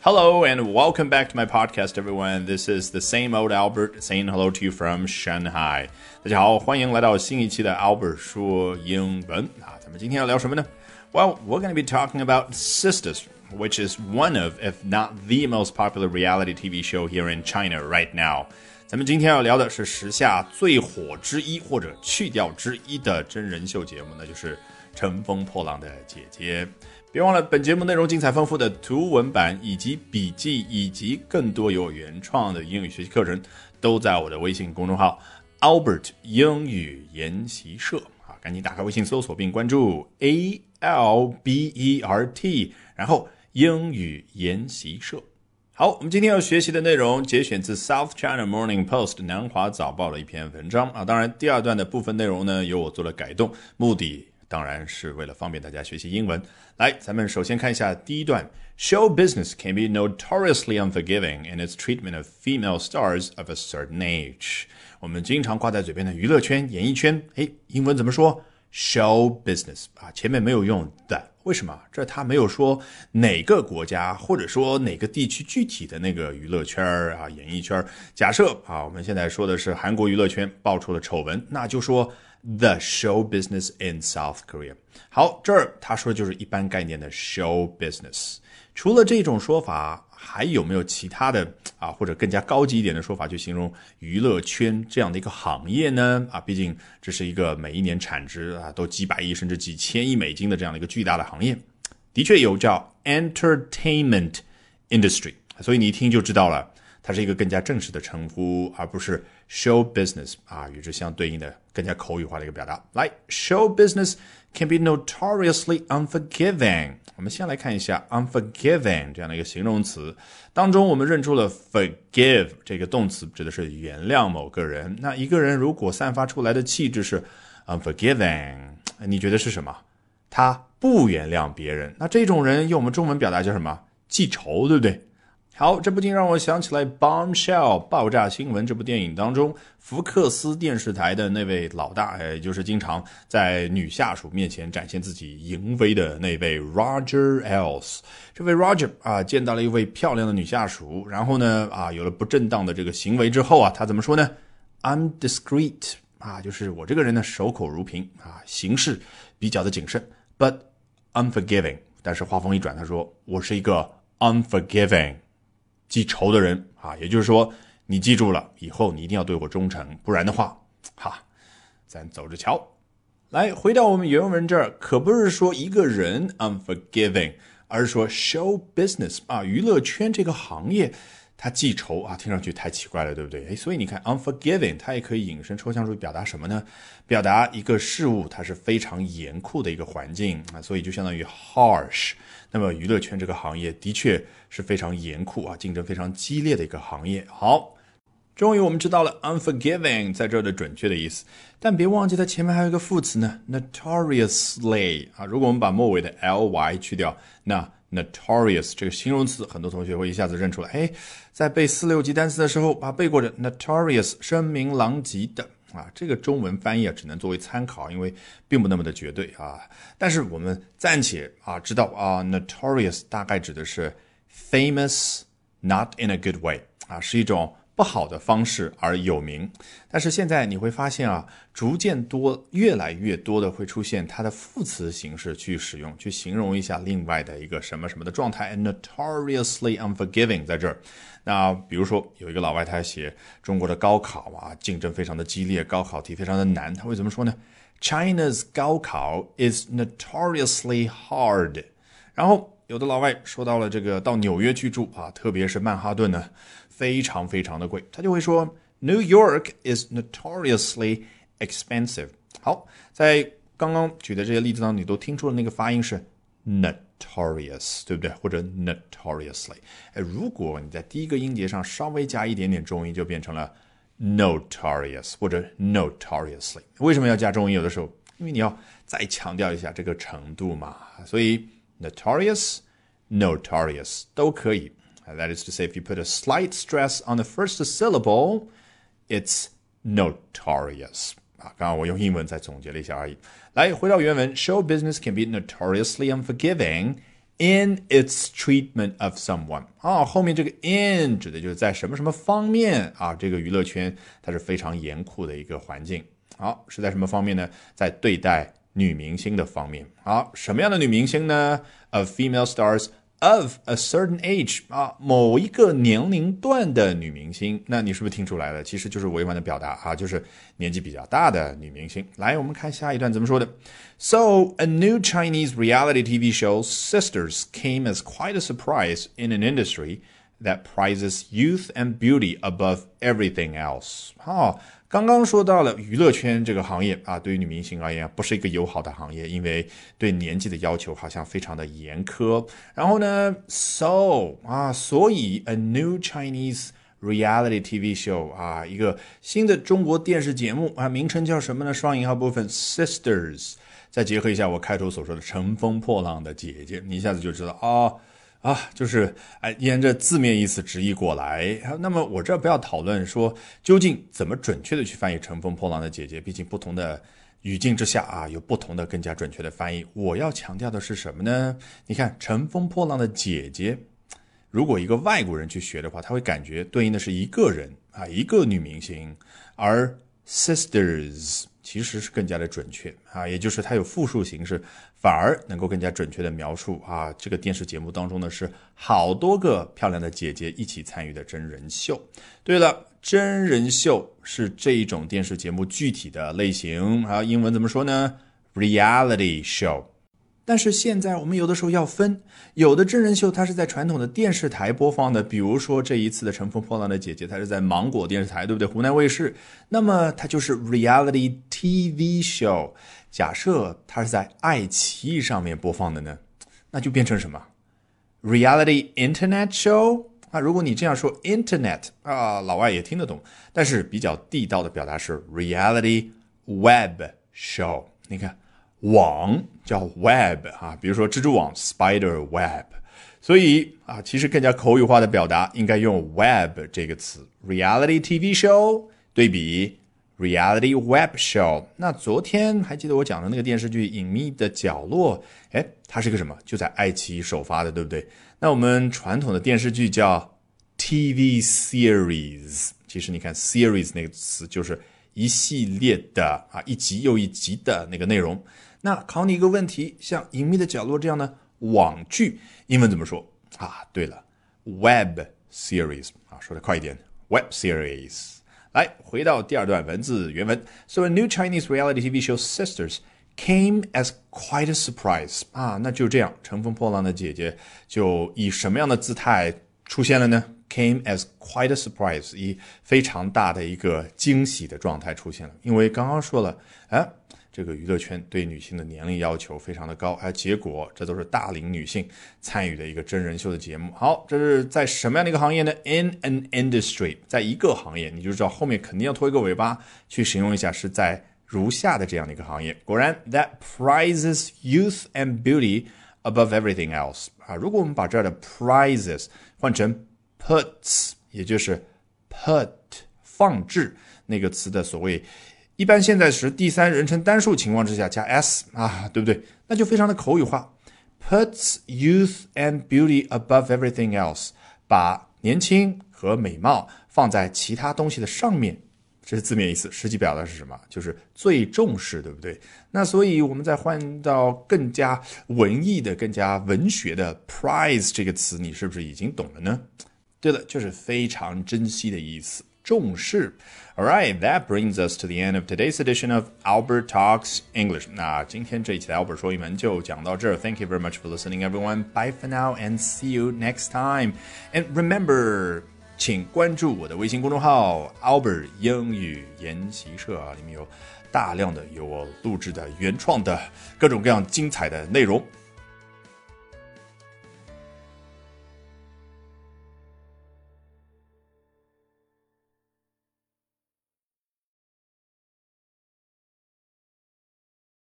Hello and welcome back to my podcast, everyone. This is the same old Albert saying hello to you from Shanghai. 大家好，欢迎来到新一期的 Albert 说英文啊。咱们今天要聊什么呢？Well, we're going to be talking about Sisters, which is one of, if not the most popular reality TV show here in China right now. 咱们今天要聊的是时下最火之一或者去掉之一的真人秀节目，那就是《乘风破浪的姐姐》。 别忘了，本节目内容精彩丰富的图文版以及笔记，以及更多有原创的英语学习课程，都在我的微信公众号 Albert 英语研习社啊！赶紧打开微信搜索并关注 A L B E R T，然后英语研习社。好，我们今天要学习的内容节选自 South China Morning Post 南华早报的一篇文章啊。当然，第二段的部分内容呢，由我做了改动，目的。当然是为了方便大家学习英文。来，咱们首先看一下第一段：Show business can be notoriously unforgiving in its treatment of female stars of a certain age。我们经常挂在嘴边的娱乐圈、演艺圈，哎，英文怎么说？Show business 啊，前面没有用的， 为什么？这他没有说哪个国家或者说哪个地区具体的那个娱乐圈啊、演艺圈。假设啊，我们现在说的是韩国娱乐圈爆出了丑闻，那就说。The show business in South Korea。好，这儿他说就是一般概念的 show business。除了这种说法，还有没有其他的啊，或者更加高级一点的说法去形容娱乐圈这样的一个行业呢？啊，毕竟这是一个每一年产值啊都几百亿甚至几千亿美金的这样的一个巨大的行业。的确有叫 entertainment industry，所以你一听就知道了。它是一个更加正式的称呼，而不是 show business 啊，与之相对应的更加口语化的一个表达。来，show business can be notoriously unforgiving。我们先来看一下 unforgiving 这样的一个形容词当中，我们认出了 forgive 这个动词，指的是原谅某个人。那一个人如果散发出来的气质是 unforgiving，你觉得是什么？他不原谅别人。那这种人用我们中文表达叫什么？记仇，对不对？好，这不禁让我想起来《Bombshell》爆炸新闻这部电影当中，福克斯电视台的那位老大，也就是经常在女下属面前展现自己淫威的那位 Roger Ailes。这位 Roger 啊，见到了一位漂亮的女下属，然后呢，啊，有了不正当的这个行为之后啊，他怎么说呢？I'm discreet 啊，就是我这个人呢，守口如瓶啊，行事比较的谨慎，but unforgiving。但是话锋一转，他说我是一个 unforgiving。记仇的人啊，也就是说，你记住了，以后你一定要对我忠诚，不然的话，哈，咱走着瞧。来，回到我们原文这儿，可不是说一个人 unforgiving，而是说 show business 啊，娱乐圈这个行业。他记仇啊，听上去太奇怪了，对不对？哎，所以你看，unforgiving，它也可以引申抽象出表达什么呢？表达一个事物它是非常严酷的一个环境啊，所以就相当于 harsh。那么娱乐圈这个行业的确是非常严酷啊，竞争非常激烈的一个行业。好，终于我们知道了 unforgiving 在这儿的准确的意思，但别忘记它前面还有一个副词呢，notoriously 啊。如果我们把末尾的 ly 去掉，那 Notorious 这个形容词，很多同学会一下子认出来。哎，在背四六级单词的时候，把背过的 notorious 声名狼藉的啊，这个中文翻译啊，只能作为参考，因为并不那么的绝对啊。但是我们暂且啊知道啊，notorious 大概指的是 famous not in a good way 啊，是一种。不好的方式而有名，但是现在你会发现啊，逐渐多、越来越多的会出现它的副词形式去使用，去形容一下另外的一个什么什么的状态。Notoriously unforgiving 在这儿，那比如说有一个老外他写中国的高考啊，竞争非常的激烈，高考题非常的难，他会怎么说呢？China's 高考 is notoriously hard。然后有的老外说到了这个到纽约去住啊，特别是曼哈顿呢。非常非常的贵，他就会说 New York is notoriously expensive。好，在刚刚举的这些例子当中，你都听出了那个发音是 notorious，对不对？或者 notoriously。哎，如果你在第一个音节上稍微加一点点重音，就变成了 notorious 或者 notoriously。为什么要加重音？有的时候，因为你要再强调一下这个程度嘛。所以 notorious、notorious 都可以。That is to say, if you put a slight stress on the first syllable, it's notorious. 啊，刚刚我用英文再总结了一下而已。来，回到原文，show business can be notoriously unforgiving in its treatment of someone 啊，后面这个 in 指的就是在什么什么方面啊，这个娱乐圈它是非常严酷的一个环境。好，是在什么方面呢？在对待女明星的方面。好，什么样的女明星呢？Of female stars of a certain age 啊，某一个年龄段的女明星。那你是不是听出来了？其实就是委婉的表达啊，就是年纪比较大的女明星。来，我们看下一段怎么说的。So, a new Chinese reality TV show, Sisters, came as quite a surprise in an industry that prizes youth and beauty above everything else. 好， 刚刚说到了娱乐圈这个行业啊，对于女明星而言不是一个友好的行业，因为对年纪的要求好像非常的严苛。然后呢，so 啊，所以 a new Chinese reality TV show 啊，一个新的中国电视节目啊，名称叫什么呢？双引号部分 Sisters。再结合一下我开头所说的“乘风破浪的姐姐”，你一下子就知道啊啊，就是哎，沿着字面意思直译过来。那么我这不要讨论说究竟怎么准确的去翻译“乘风破浪的姐姐”，毕竟不同的语境之下啊，有不同的更加准确的翻译。我要强调的是什么呢？你看“乘风破浪的姐姐”，如果一个外国人去学的话，他会感觉对应的是一个人啊，一个女明星，而 sisters。其实是更加的准确啊，也就是它有复数形式，反而能够更加准确的描述啊，这个电视节目当中呢是好多个漂亮的姐姐一起参与的真人秀。对了，真人秀是这一种电视节目具体的类型啊，英文怎么说呢？Reality show。但是现在我们有的时候要分，有的真人秀它是在传统的电视台播放的，比如说这一次的《乘风破浪的姐姐》，它是在芒果电视台，对不对？湖南卫视，那么它就是 reality TV show。假设它是在爱奇艺上面播放的呢，那就变成什么？reality internet show 啊？如果你这样说 internet 啊，老外也听得懂，但是比较地道的表达是 reality web show。你看。网叫 web 啊，比如说蜘蛛网 spider web，所以啊，其实更加口语化的表达应该用 web 这个词。reality TV show 对比 reality web show。那昨天还记得我讲的那个电视剧《隐秘的角落》？哎，它是个什么？就在爱奇艺首发的，对不对？那我们传统的电视剧叫 TV series。其实你看 series 那个词就是一系列的啊，一集又一集的那个内容。那考你一个问题，像《隐秘的角落》这样的网剧，英文怎么说啊？对了，web series 啊，说的快一点，web series。来，回到第二段文字原文。So a new Chinese reality TV show Sisters came as quite a surprise 啊，那就这样，乘风破浪的姐姐就以什么样的姿态出现了呢？Came as quite a surprise，以非常大的一个惊喜的状态出现了，因为刚刚说了，哎。这个娱乐圈对女性的年龄要求非常的高，而结果这都是大龄女性参与的一个真人秀的节目。好，这是在什么样的一个行业呢？In an industry，在一个行业，你就知道后面肯定要拖一个尾巴去形容一下，是在如下的这样的一个行业。果然，that prizes youth and beauty above everything else。啊，如果我们把这儿的 prizes 换成 puts，也就是 put 放置那个词的所谓。一般现在时第三人称单数情况之下加 s 啊，对不对？那就非常的口语化，puts youth and beauty above everything else，把年轻和美貌放在其他东西的上面，这是字面意思。实际表达是什么？就是最重视，对不对？那所以我们再换到更加文艺的、更加文学的 prize 这个词，你是不是已经懂了呢？对了，就是非常珍惜的意思。重视。All right, that brings us to the end of today's edition of Albert Talks English. 那今天这一期的 Albert 说英文就讲到这儿。Thank you very much for listening, everyone. Bye for now, and see you next time. And remember. 请关注我的微信公众号 Albert 英语研习社啊，里面有大量的有我录制的原创的各种各样精彩的内容。